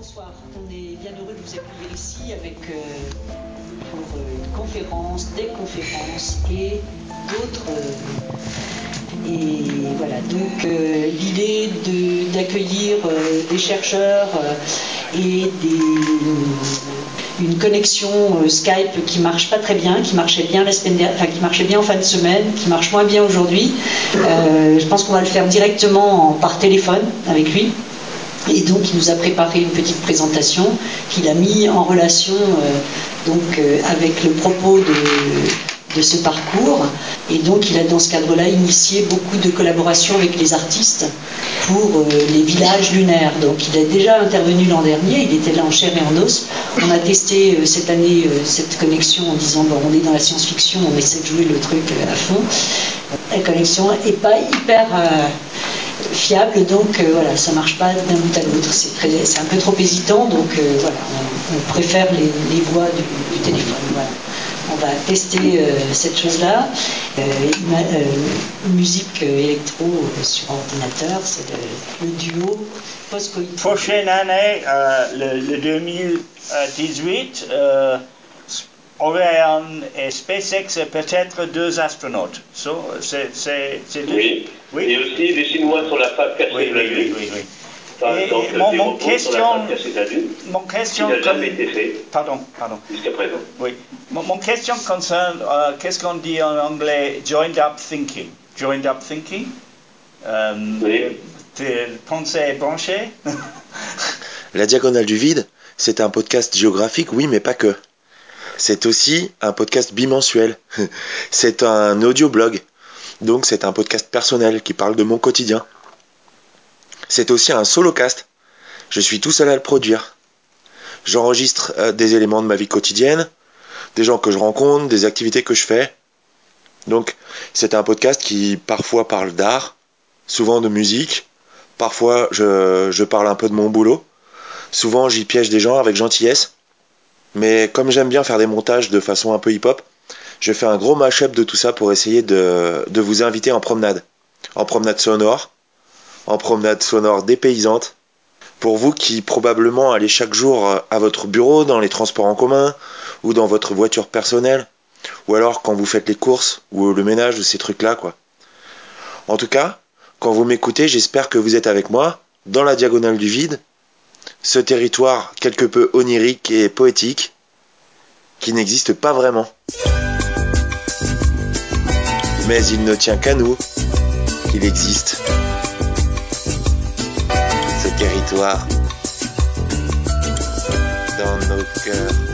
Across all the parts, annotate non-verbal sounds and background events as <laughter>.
bonsoir. On est bien heureux de vous accueillir ici avec euh, pour euh, une conférence, des conférences et d'autres. euh, et voilà, donc l'idée d'accueillir des chercheurs et des, une connexion Skype qui marche pas très bien, qui marchait bien la semaine dernière, enfin qui marchait bien en fin de semaine, qui marche moins bien aujourd'hui. Je pense qu'on va le faire directement en- par téléphone avec lui. Et donc, il nous a préparé une petite présentation qu'il a mis en relation euh, donc, euh, avec le propos de, ce parcours. Et donc, il a dans ce cadre-là initié beaucoup de collaborations avec les artistes pour euh, les villages lunaires. Donc, il a déjà intervenu l'an dernier, il était là en chair et en os. On a testé cette année cette connexion en disant bon, on est dans la science-fiction, on essaie de jouer le truc à fond. La connexion n'est pas hyper. Fiable, donc euh, voilà, ça marche pas d'un bout à l'autre. C'est un peu trop hésitant, donc euh, voilà, on, préfère les, voix du, téléphone. On va tester euh, cette chose-là. Musique électro sur ordinateur, c'est le, duo post-coït. Prochaine année, le, le 2018, euh, Orion et SpaceX et peut-être deux astronautes. So, c'est, c'est, c'est deux- Oui. Oui. Et aussi des Chinois sur la face cachée Oui, de la oui, oui, Lune. oui, oui. Enfin, Et- donc, et mon- mon question- la Lune, Mon qui question, jamais été fait pardon, pardon. jusqu'à présent. Oui. Mon, mon question concerne, euh, qu'est-ce qu'on dit en anglais, joined up thinking. Joined up thinking. Euh, Oui. tes pensées branchées. La Diagonale du Vide, c'est un podcast géographique, oui, mais pas que. C'est aussi un podcast bimensuel. <laughs> C'est un audio-blog. Donc c'est un podcast personnel qui parle de mon quotidien. C'est aussi un solocast. Je suis tout seul à le produire. J'enregistre euh, des éléments de ma vie quotidienne, des gens que je rencontre, des activités que je fais. Donc c'est un podcast qui parfois parle d'art, souvent de musique, parfois je, je parle un peu de mon boulot. Souvent, j'y piège des gens avec gentillesse. Mais comme j'aime bien faire des montages de façon un peu hip-hop, je fais un gros mash-up de tout ça pour essayer de, vous inviter en promenade. En promenade sonore, en promenade sonore dépaysante. Pour vous qui probablement allez chaque jour à votre bureau, dans les transports en commun, ou dans votre voiture personnelle, ou alors quand vous faites les courses, ou le ménage, ou ces trucs-là, quoi. En tout cas, quand vous m'écoutez, j'espère que vous êtes avec moi, dans la diagonale du vide, ce territoire quelque peu onirique et poétique qui n'existe pas vraiment. Mais il ne tient qu'à nous qu'il existe. Ce territoire dans nos cœurs.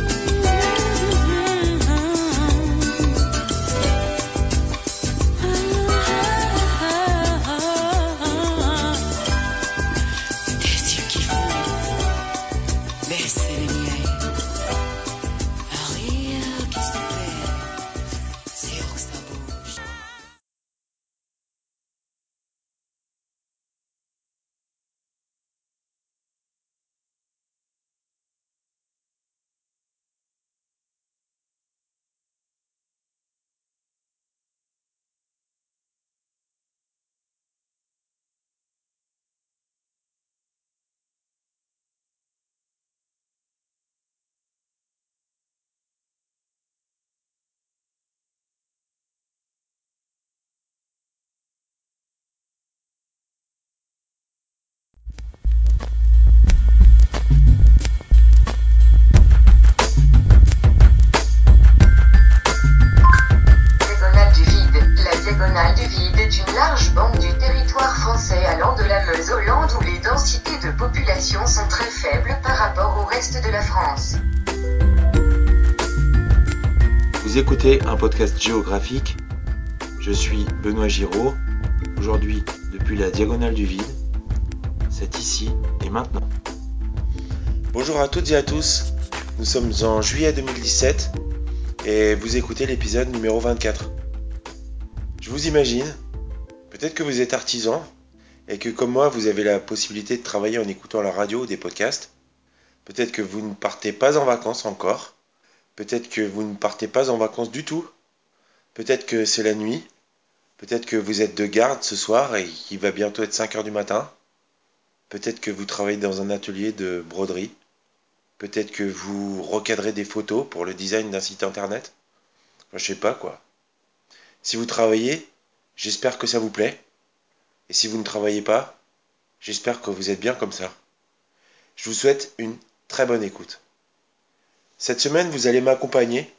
Un podcast géographique. Je suis Benoît Giraud. Aujourd'hui, depuis la diagonale du vide, c'est ici et maintenant. Bonjour à toutes et à tous. Nous sommes en juillet 2017 et vous écoutez l'épisode numéro 24. Je vous imagine, peut-être que vous êtes artisan et que comme moi vous avez la possibilité de travailler en écoutant la radio ou des podcasts. Peut-être que vous ne partez pas en vacances encore. Peut-être que vous ne partez pas en vacances du tout. Peut-être que c'est la nuit. Peut-être que vous êtes de garde ce soir et qu'il va bientôt être 5 heures du matin. Peut-être que vous travaillez dans un atelier de broderie. Peut-être que vous recadrez des photos pour le design d'un site internet. Enfin, je sais pas quoi. Si vous travaillez, j'espère que ça vous plaît. Et si vous ne travaillez pas, j'espère que vous êtes bien comme ça. Je vous souhaite une très bonne écoute. Cette semaine, vous allez m'accompagner.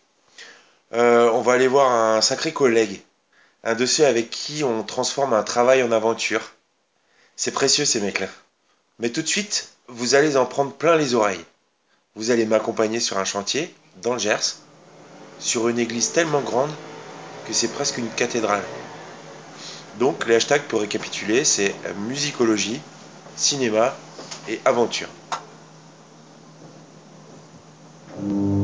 Euh, on va aller voir un sacré collègue. Un de ceux avec qui on transforme un travail en aventure. C'est précieux ces mecs-là. Mais tout de suite, vous allez en prendre plein les oreilles. Vous allez m'accompagner sur un chantier, dans le Gers, sur une église tellement grande que c'est presque une cathédrale. Donc les hashtags pour récapituler, c'est musicologie, cinéma et aventure. Par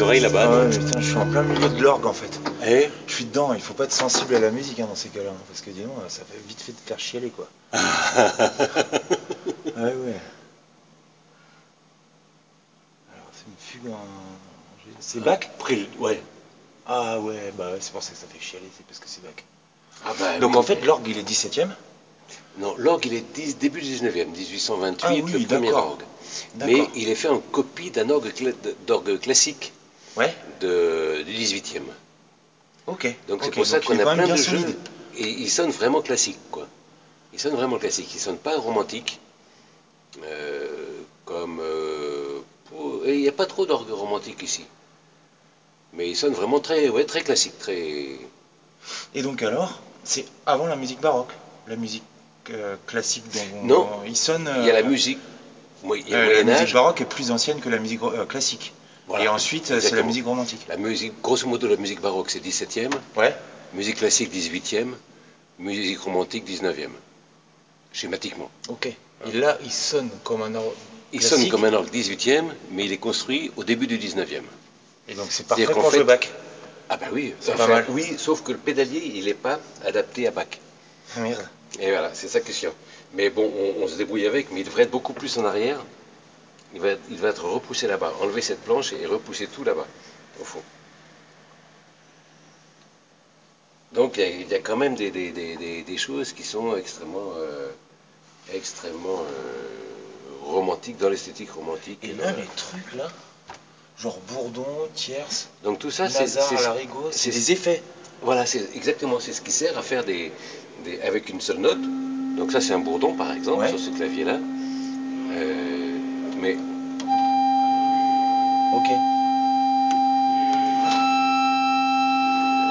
les oreilles là-bas. Ah ouais, putain, je suis en plein milieu de l'orgue en fait. Eh Je suis dedans, il faut pas être sensible à la musique hein, dans ces cas-là, hein, parce que dis donc, ça fait vite fait de faire chialer quoi. ouais, <laughs> ouais. Alors, c'est une fugue en. C'est Bach? Le- ouais. Ah ouais, bah ouais, c'est pour ça que ça fait chialer, c'est parce que c'est Bach. Ah bah, Donc oui. en fait, l'orgue il est 17 e Non, l'orgue, il est 10 début 19e, 1828, Ah oui, le premier orgue. Mais il est fait en copie d'un orgue, cla- d'orgue classique Ouais, de, du 18e. ok. Donc c'est pour ça qu'on a plein de jeux. solide. Et il sonne vraiment classique, quoi. Il sonne vraiment classique. Il sonne pas romantique. euh, comme. euh, pour- et il n'y a pas trop d'orgue romantique ici. Mais il sonne vraiment très, ouais, très classique, très. Et donc alors, c'est avant la musique baroque, la musique euh, classique dont on- Non. il sonne. Il y a la euh, musique. La musique baroque est plus ancienne que la musique classique. Voilà. Et ensuite, c'est la musique romantique. La musique, grosso modo, la musique baroque, c'est 17e. Ouais. Musique classique, 18e. Musique romantique, 19e. Schématiquement. Ok. Et là, il sonne comme un orgue. Il sonne comme un orgue 18e, mais il est construit au début du 19e. Et donc c'est parfait pour jouer Bach. Ah bah oui, C'est pas mal. Oui, sauf que le pédalier, il n'est pas adapté à Bach. Ah, Merde. Et voilà, c'est ça qui est chiant. Mais bon, on, on se débrouille avec, mais il devrait être beaucoup plus en arrière. Il va, être- il va être repoussé là-bas. Enlever cette planche et repousser tout là-bas, au fond. Donc il y a, il y a quand même des, des- des- des- des choses qui sont extrêmement, euh, extrêmement euh, romantiques dans l'esthétique romantique. Et là, les trucs là, genre Bourdon, Tierce, Donc tout ça, c'est c'est- des effets. Voilà, c'est exactement, c'est ce qui sert à faire des, avec une seule note. Donc ça, c'est un bourdon, par exemple, Ouais. sur ce clavier-là. Euh, mais Ok.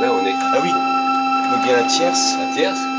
là, on est Ah oui. Donc il y a la tierce. à tierce.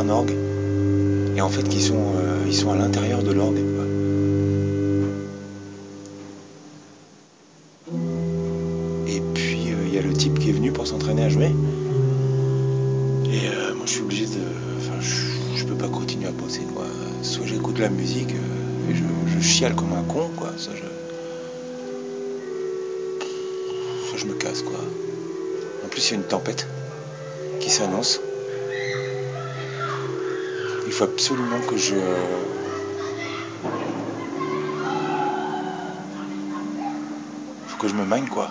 Un orgue et en fait qui sont, euh, ils sont à l'intérieur de l'orgue. Et puis euh, il y a le type qui est venu pour s'entraîner à jouer. Et euh, moi je suis obligé de. Enfin je, peux pas continuer à bosser quoi. Soit j'écoute la musique et je, je chiale comme un con quoi. Soit je. Soit je me casse quoi. En plus il y a une tempête qui s'annonce. Faut absolument que je. Faut que je me magne quoi.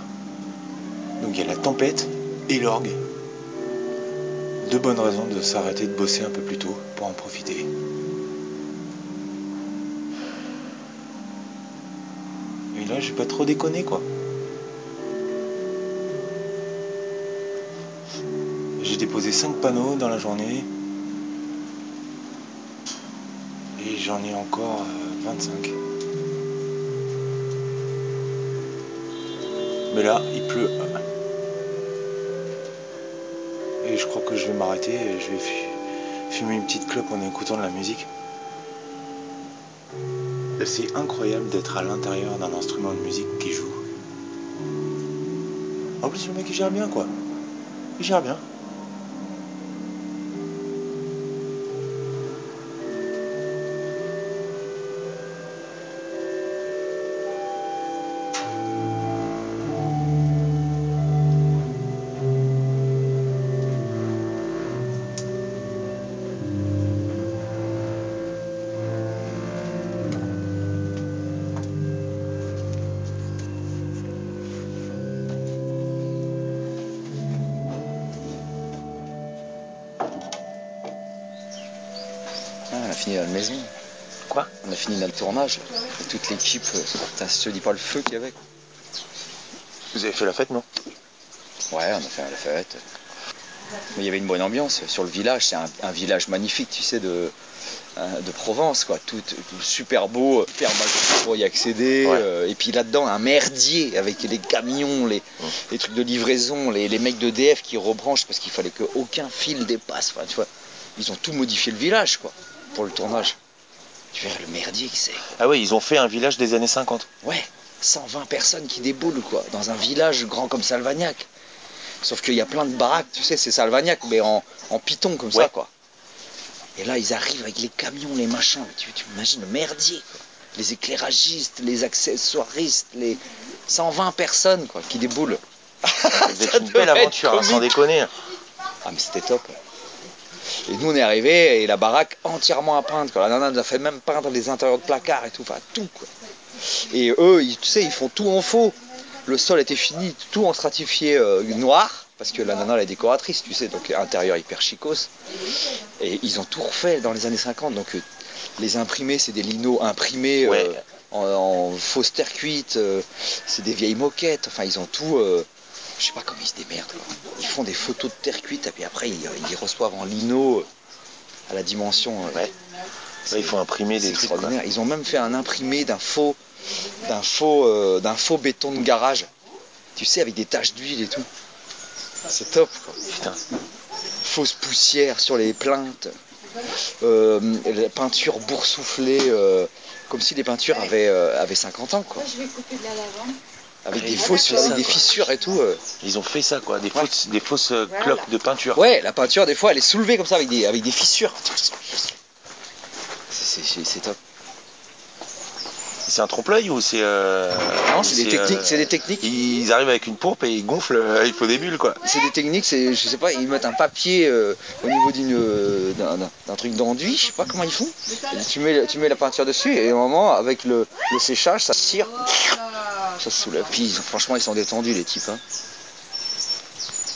Donc il y a la tempête et l'orgue. Deux bonnes raisons de s'arrêter de bosser un peu plus tôt pour en profiter. Et là j'ai pas trop déconné quoi. J'ai déposé 5 panneaux dans la journée. Et j'en ai encore euh, 25. Mais là, il pleut. Et je crois que je vais m'arrêter et je vais fu- fumer une petite clope en écoutant de la musique. C'est incroyable d'être à l'intérieur d'un instrument de musique qui joue. En plus, le mec il gère bien quoi. Il gère bien. Fini la maison. Quoi? On a fini notre tournage. Et toute l'équipe, putain, je te dis pas le feu qu'il y avait. Vous avez fait la fête, non? Ouais, on a fait la fête. Mais il y avait une bonne ambiance sur le village. C'est un, un village magnifique, tu sais, de, euh, de Provence, quoi. Tout, tout super beau, super magique pour y accéder. Ouais. euh, et puis là-dedans, un merdier avec les camions, les, les trucs de livraison, les, les mecs d'EDF qui rebranchent parce qu'il fallait qu'aucun fil dépasse. Enfin, tu vois, ils ont tout modifié le village, quoi, pour le tournage. Tu verras le merdier que c'est. Ah ouais, ils ont fait un village des années 50. Ouais, 120 personnes qui déboulent, quoi, dans un village grand comme Salvagnac. Sauf qu'il y a plein de baraques, tu sais, c'est Salvagnac, mais en, en piton comme ça, quoi. Et là, ils arrivent avec les camions, les machins. Tu, tu imagines le merdier, quoi. Les éclairagistes, les accessoiristes, les 120 personnes, quoi, qui déboulent. <laughs> Ça une belle aventure, hein, sans déconner. Ah, mais c'était top. Et nous, on est arrivés et la baraque entièrement à peindre. Quoi. La nana nous a fait même peindre les intérieurs de placards et tout. Enfin, tout, quoi. Et eux, ils- tu sais, ils font tout en faux. Le sol était fini, tout en stratifié euh, noir. Parce que la nana, elle est décoratrice, tu sais, donc intérieur hyper chicos. Et ils ont tout refait dans les années 50. Donc, euh, les imprimés, c'est des linos imprimés euh, en, en fausse terre cuite. euh, c'est des vieilles moquettes. Enfin, ils ont tout. euh, je sais pas comment ils se démerdent. quoi. Ils font des photos de terre cuite et puis après ils, ils reçoivent en lino euh, à la dimension. euh, Ouais. Là, il faut imprimer des trucs. quoi. extraordinaire. Ils ont même fait un imprimé d'un faux, d'un faux, euh, d'un faux béton de garage. Tu sais, avec des taches d'huile et tout. C'est top. Quoi. Putain. Fausse poussière sur les plaintes. Euh, la peinture boursouflée, euh, comme si les peintures avaient, euh, avaient 50 ans. Quoi. Je vais couper de la lavande. Avec Ah, des fausses, avec des quoi. fissures et tout. euh. Ils ont fait ça, quoi. Des fausses, des fausses euh, Voilà. cloques de peinture. Ouais, la peinture, des fois, elle est soulevée comme ça avec des, avec des fissures. C'est- C'est c'est top. C'est un trompe-l'œil ou c'est. euh, Non, c'est des techniques. euh, C'est des techniques. Ils arrivent avec une pompe et ils gonflent, euh, il faut des bulles, quoi. C'est des techniques. C'est, je sais pas, ils mettent un papier euh, au niveau d'une, euh, d'un, d'un- d'un truc d'enduit. Je sais pas comment ils font. Et tu mets, tu mets la peinture dessus et au moment, avec le, le séchage, ça se tire, ça se soulève. Puis ont- franchement, ils sont détendus les types. hein.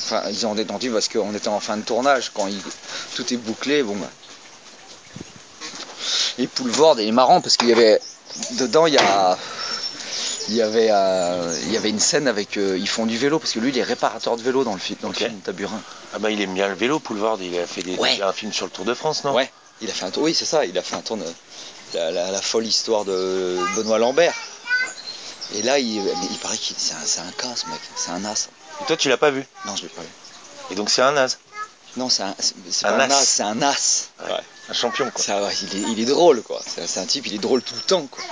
Enfin, ils sont détendus parce qu'on était en fin de tournage. Quand il- tout est bouclé, bon. Bah. Et Poulvord, est marrant parce qu'il y avait dedans, il y a il y avait euh, il y avait une scène avec euh, ils font du vélo parce que lui il est réparateur de vélo dans le, fi- dans le film Taburin. Ah bah, il aime bien le vélo, Poulvard. Il a fait des, Ouais. un film sur le Tour de France, non? Ouais, il a fait un tour. Oui, c'est ça, il a fait un tour de la, la- la folle histoire de Benoît Lambert. Et là, il, mais il paraît qu'il c'est un, un cas, ce mec. C'est un as. Et toi, tu l'as pas vu. Non, je l'ai pas vu. Et donc, c'est un naze. Non, c'est un, c'est c'est Un pas un as. as, c'est un as. Ouais. Un champion, quoi. Ça, il, est, il est drôle, quoi. C'est un type, il est drôle tout le temps, quoi.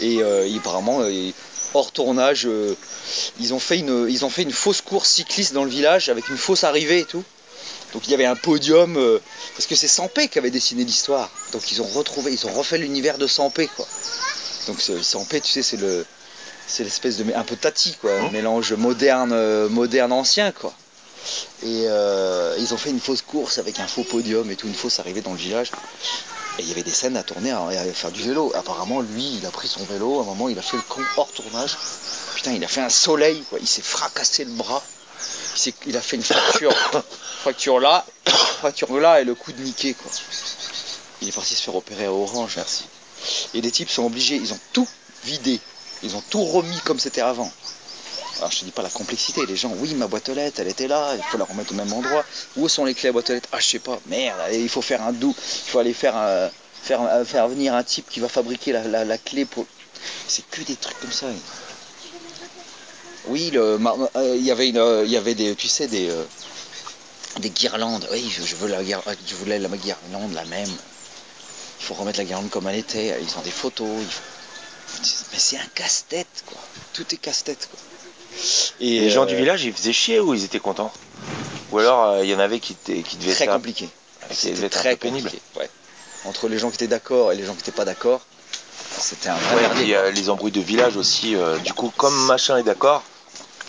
Et euh, il- apparemment, euh, il- hors tournage, euh, ils, ont fait une, ils ont fait une fausse course cycliste dans le village avec une fausse arrivée et tout. Donc il y avait un podium, euh, parce que c'est Sampé qui avait dessiné l'histoire. Donc ils ont retrouvé, ils ont refait l'univers de Sampé, quoi. Donc Sampé, tu sais, c'est le, c'est l'espèce de, un peu tati, quoi, un mélange moderne, euh, moderne ancien, quoi. Et euh, ils ont fait une fausse course avec un faux podium et tout, une fausse arrivée dans le village. Et il y avait des scènes à tourner, à, à faire du vélo. Apparemment, lui, il a pris son vélo, à un moment, il a fait le con hors tournage. Putain, il a fait un soleil, quoi. Il s'est fracassé le bras. Il, a fait une fracture. <coughs> fracture là, <coughs> fracture là et le coup de Mickey, quoi. Il est parti se faire opérer à Orange. Merci. Et les types sont obligés, ils ont tout vidé. Ils ont tout remis comme c'était avant. Alors je te dis pas la complexité, les gens, oui ma boîte aux lettres, elle était là, il faut la remettre au même endroit. Où sont les clés à boîte aux lettres? Ah je sais pas, merde, il faut faire un doux, il faut aller faire, un- faire, un- faire venir un type qui va fabriquer la, la- clé pour. C'est que des trucs comme ça. Oui, euh, il y avait une, euh, y avait des, tu sais, des, euh, des guirlandes. Oui, je, veux la guir- je voulais la guirlande la même. Il faut remettre la guirlande comme elle était. Ils ont des photos. Mais c'est un casse-tête, quoi. Tout est casse-tête, quoi. Et les gens euh, du village, ils faisaient chier ou ils étaient contents? Ou alors, euh, il y en avait qui, qui devaient très compliqué. C'était très compliqué. Ouais. Entre les gens qui étaient d'accord et les gens qui n'étaient pas d'accord, c'était un vrai Ouais, et merdier, puis, quoi. euh, les embrouilles de village aussi. euh, du coup, comme machin est d'accord,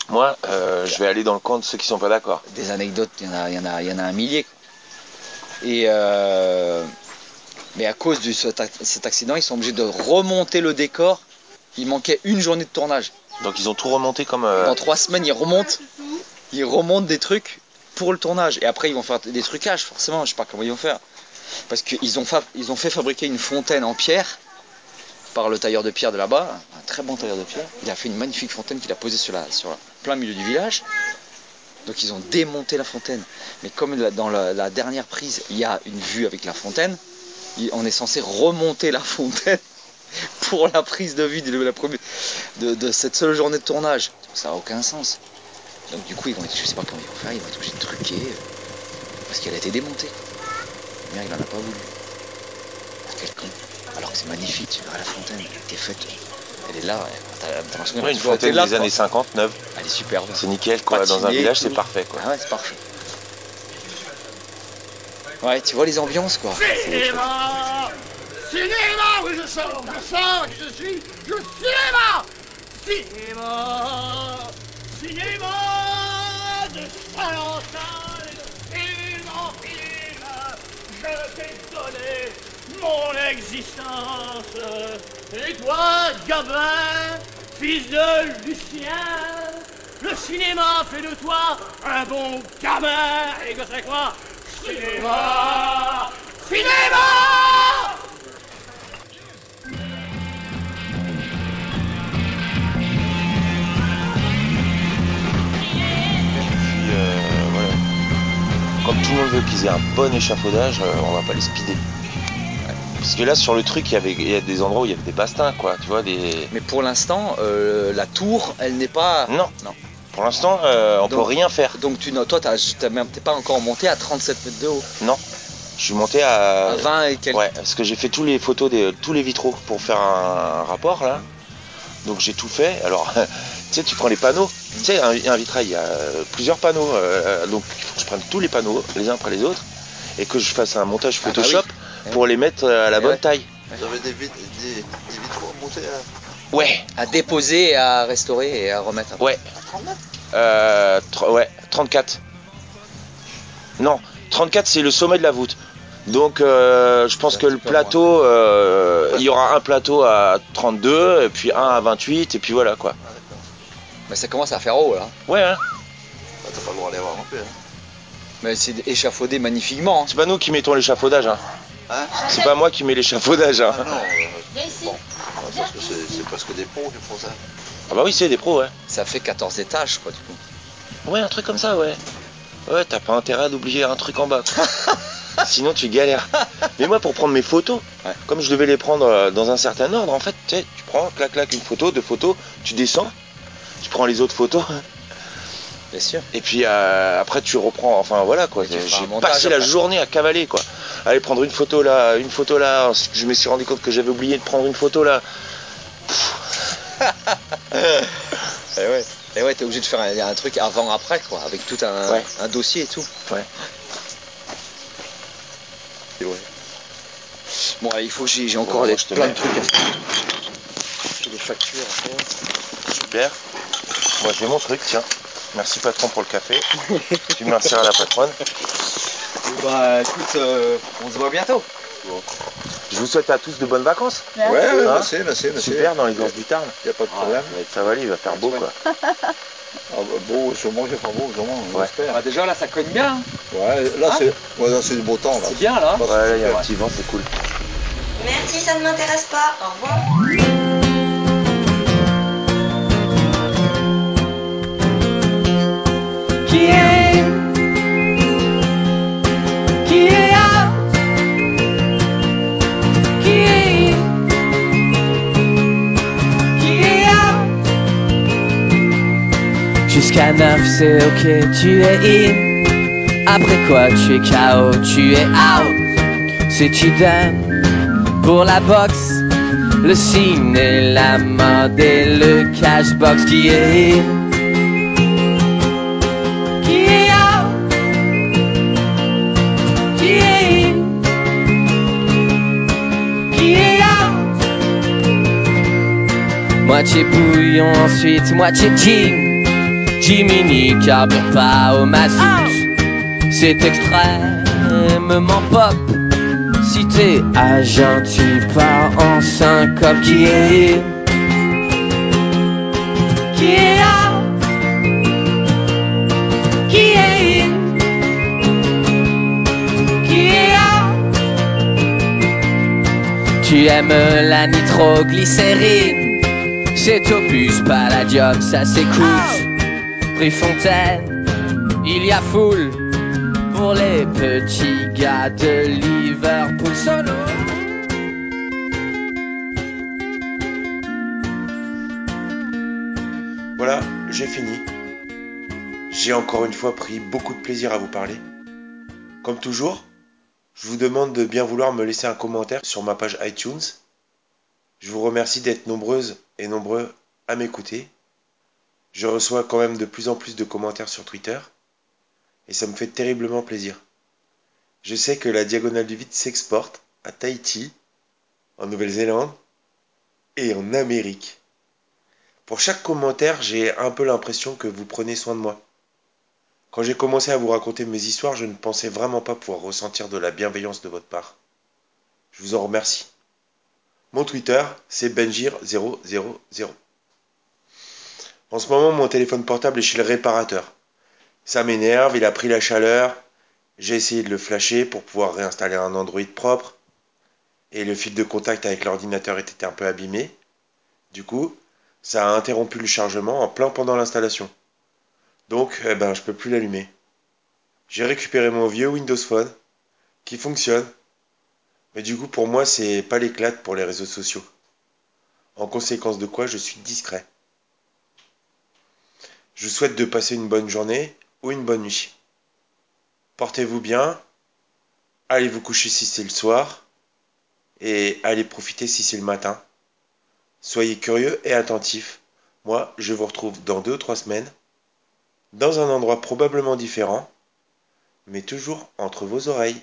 moi, euh, je vais aller dans le camp de ceux qui sont pas d'accord. Des anecdotes, il y en a, y en a, il y en a un millier. quoi. Et euh, mais à cause de cet ac- cet accident, ils sont obligés de remonter le décor. Il manquait une journée de tournage. Donc, ils ont tout remonté comme. euh, Dans trois semaines, ils remontent, ils remontent des trucs pour le tournage. Et après, ils vont faire des trucages, forcément. Je sais pas comment ils vont faire. Parce qu'ils ont, fa- ils ont fait fabriquer une fontaine en pierre par le tailleur de pierre de là-bas, un très bon tailleur de pierre. Il a fait une magnifique fontaine qu'il a posée sur la, sur la plein milieu du village. Donc ils ont démonté la fontaine. Mais comme dans la, la dernière prise, il y a une vue avec la fontaine, on est censé remonter la fontaine <laughs> pour la prise de vue de, la première- de, de cette seule journée de tournage. Ça n'a aucun sens. Donc du coup, ils vont être, je sais pas comment ils vont faire, ils vont être obligés de truquer euh, parce qu'elle a été démontée. Maire, il en a pas voulu. Quel con. Alors que c'est magnifique, tu verras la fontaine, elle était faite. Elle est là, t'as l'impression ouais, une fontaine des quoi. années 59. Elle est superbe. C'est nickel, quoi. Dans un village, c'est parfait, quoi. Ah ouais, c'est parfait. Ouais, tu vois les ambiances quoi. Cinéma Cinéma Oui, je sors, je sors, je suis, je cinéma. Cinéma Cinéma De Saint-Valentin et de film. En film Je t'ai donné mon existence. Et toi, Gabin, fils de Lucien le cinéma fait de toi un bon gamin. Et quoi? Cinéma Cinéma Puis, euh, voilà. Comme tout le monde veut qu'ils aient un bon échafaudage, euh, on va pas les speeder. Ouais. Parce que là, sur le truc, il y, avait, il y a des endroits où il y avait des bastins, quoi. Tu vois, des. Mais pour l'instant, euh, la tour, elle n'est pas. Non. Non. Pour l'instant, euh, on Donc- peut rien faire. Donc tu, toi, t'es pas encore monté à 37 mètres de haut. Non. Je suis monté à. À 20 et quelques. Ouais, parce que j'ai fait tous les photos des tous les vitraux pour faire un, rapport là. Donc j'ai tout fait. Alors, <laughs> tu sais, tu prends les panneaux. Tu sais, un, un vitrail, il y a euh, plusieurs panneaux. euh, donc il faut que je prenne tous les panneaux les uns après les autres et que je fasse un montage Ah bah Photoshop oui. pour les mettre à la Eh bonne ouais. taille. Vous avez des, vit- des, des vitraux à monter à... Ouais, À déposer, et à restaurer et à remettre. après. ouais. Euh, ouais, 34. Non, 34 c'est le sommet de la voûte. Donc euh, je pense que le plateau, euh, il y aura un plateau à 32, et puis un à 28, et puis voilà quoi. Mais ça commence à faire haut là. Ouais, hein. Bah, T'as pas le droit d'aller voir un peu. Hein. Mais c'est échafaudé magnifiquement. hein. c'est pas nous qui mettons l'échafaudage. Hein. Hein C'est pas moi qui mets l'échafaudage. Hein. Ah non, euh, bon, Parce que c'est presque des pros qui font ça. Ah bah oui, c'est des pros, ouais. Ça fait 14 étages quoi du coup. Ouais, un truc comme ça, ouais. Ouais, t'as pas intérêt à d'oublier un truc en bas. <laughs> Sinon, tu galères. Mais moi, pour prendre mes photos, Ouais. comme je devais les prendre euh, dans un certain ordre, en fait, tu sais, tu prends, clac, clac, une photo, deux photos, tu descends, tu prends les autres photos, Bien sûr. et puis euh, après, tu reprends. Enfin, voilà, quoi. J'ai passé la journée à cavaler, quoi. Aller prendre une photo là, une photo là. Je me suis rendu compte que j'avais oublié de prendre une photo là. <laughs> Et ouais. Et ouais, t'es obligé de faire un, un truc avant-après, quoi, avec tout un, Ouais. un dossier et tout. Ouais. Et ouais. Bon, allez, il faut que j'ai encore des, plein mets. de trucs à faire. J'ai des factures à faire. Super. Moi, j'ai mon truc, tiens. Merci patron pour le café. tu me remercieras la patronne. Bah, écoute, euh, on se voit bientôt. Je vous souhaite à tous de bonnes vacances. Ouais, ouais, Hein merci, merci, merci. Super dans les gorges du Tarn. Y a pas de problème. Ça va aller, il va faire beau quoi. <laughs> Ah bah, beau, sûrement qu'il va faire beau, sûrement, Ouais. j'espère. Bah, déjà, là, ça cogne bien. hein. Ouais, là Hein c'est ouais, là, c'est du beau temps. Là. C'est bien, là. Ouais, là, il y a un petit vent, c'est cool. Merci, ça ne m'intéresse pas. Au revoir. Jusqu'à 9 c'est ok tu es in. Après quoi tu es KO tu es out. Si tu donnes pour la boxe. Le ciné, la mode et le cashbox qui est in. Qui est out, qui est in, qui est out. Moitié bouillon, ensuite moitié gin. Jiminy pas au mazout. C'est extrêmement pop. Si t'es agent, tu pars en syncope. Qui est qui est. Qui est Qui est Tu aimes la nitroglycérine? C'est Opus Palladium, ça s'écoute Prix Fontaine, il y a foule Pour les petits gars de Liverpool Solo Voilà, j'ai fini. J'ai encore une fois pris beaucoup de plaisir à vous parler. Comme toujours, je vous demande de bien vouloir me laisser un commentaire sur ma page iTunes. Je vous remercie d'être nombreuses et nombreux à m'écouter. Je reçois quand même de plus en plus de commentaires sur Twitter. Et ça me fait terriblement plaisir. Je sais que la Diagonale du Vide s'exporte à Tahiti, en Nouvelle-Zélande et en Amérique. Pour chaque commentaire, j'ai un peu l'impression que vous prenez soin de moi. Quand j'ai commencé à vous raconter mes histoires, je ne pensais vraiment pas pouvoir ressentir de la bienveillance de votre part. Je vous en remercie. Mon Twitter, c'est Benjir000. En ce moment, mon téléphone portable est chez le réparateur. Ça m'énerve, il a pris la chaleur. J'ai essayé de le flasher pour pouvoir réinstaller un Android propre. Et le fil de contact avec l'ordinateur était un peu abîmé. Du coup, ça a interrompu le chargement en plein pendant l'installation. Donc, eh ben, je peux plus l'allumer. J'ai récupéré mon vieux Windows Phone, qui fonctionne. Mais du coup, pour moi, c'est pas l'éclate pour les réseaux sociaux. En conséquence de quoi, je suis discret. Je souhaite de passer une bonne journée ou une bonne nuit. Portez-vous bien. Allez vous coucher si c'est le soir. Et allez profiter si c'est le matin. Soyez curieux et attentifs. Moi, je vous retrouve dans deux ou trois semaines, dans un endroit probablement différent, mais toujours entre vos oreilles.